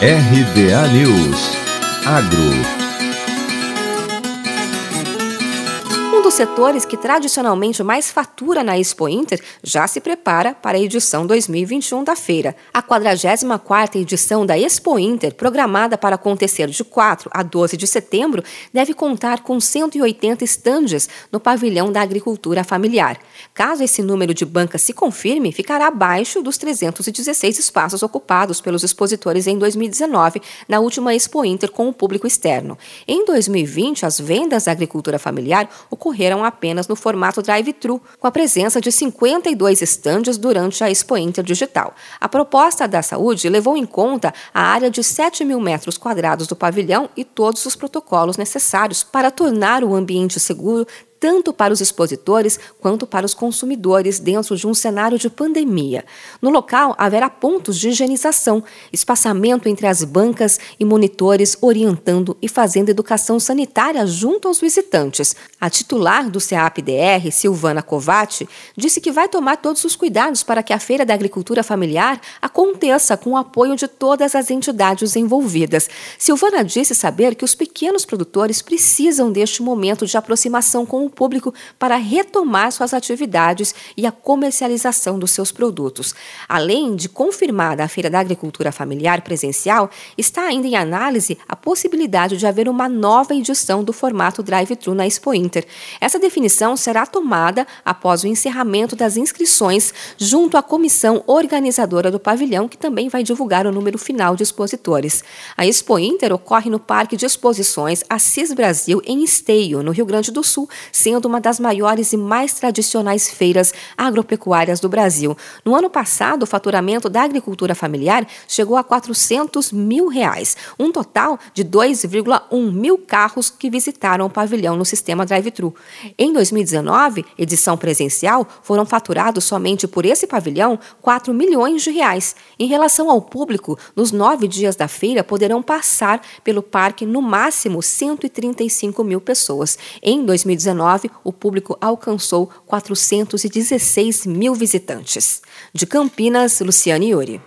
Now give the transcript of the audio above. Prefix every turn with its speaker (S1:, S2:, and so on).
S1: RBA News. Agro
S2: dos setores que tradicionalmente mais fatura na Expo Inter já se prepara para a edição 2021 da feira. A 44ª edição da Expo Inter, programada para acontecer de 4 a 12 de setembro, deve contar com 180 estandes no pavilhão da agricultura familiar. Caso esse número de bancas se confirme, ficará abaixo dos 316 espaços ocupados pelos expositores em 2019, na última Expo Inter com o público externo. Em 2020, as vendas da agricultura familiar ocorreram ocorreram apenas no formato drive-thru, com a presença de 52 estandes durante a Expo Inter Digital. A proposta da saúde levou em conta a área de 7 mil metros quadrados do pavilhão e todos os protocolos necessários para tornar o ambiente seguro tanto para os expositores quanto para os consumidores dentro de um cenário de pandemia. No local haverá pontos de higienização, espaçamento entre as bancas e monitores orientando e fazendo educação sanitária junto aos visitantes. A titular do CEAP-DR, Silvana Covatti, disse que vai tomar todos os cuidados para que a Feira da Agricultura Familiar aconteça com o apoio de todas as entidades envolvidas. Silvana disse saber que os pequenos produtores precisam deste momento de aproximação com o público para retomar suas atividades e a comercialização dos seus produtos. Além de confirmada a Feira da Agricultura Familiar presencial, está ainda em análise a possibilidade de haver uma nova edição do formato drive-thru na Expo Inter. Essa definição será tomada após o encerramento das inscrições junto à comissão organizadora do pavilhão, que também vai divulgar o número final de expositores. A Expo Inter ocorre no Parque de Exposições Assis Brasil, em Esteio, no Rio Grande do Sul, sendo uma das maiores e mais tradicionais feiras agropecuárias do Brasil. No ano passado, o faturamento da agricultura familiar chegou a 400 mil reais, um total de 2,1 mil carros que visitaram o pavilhão no sistema drive-thru. Em 2019, edição presencial, foram faturados somente por esse pavilhão 4 milhões de reais. Em relação ao público, nos nove dias da feira poderão passar pelo parque no máximo 135 mil pessoas. Em 2019, 2019, o público alcançou 416 mil visitantes. De Campinas, Luciane Iuri.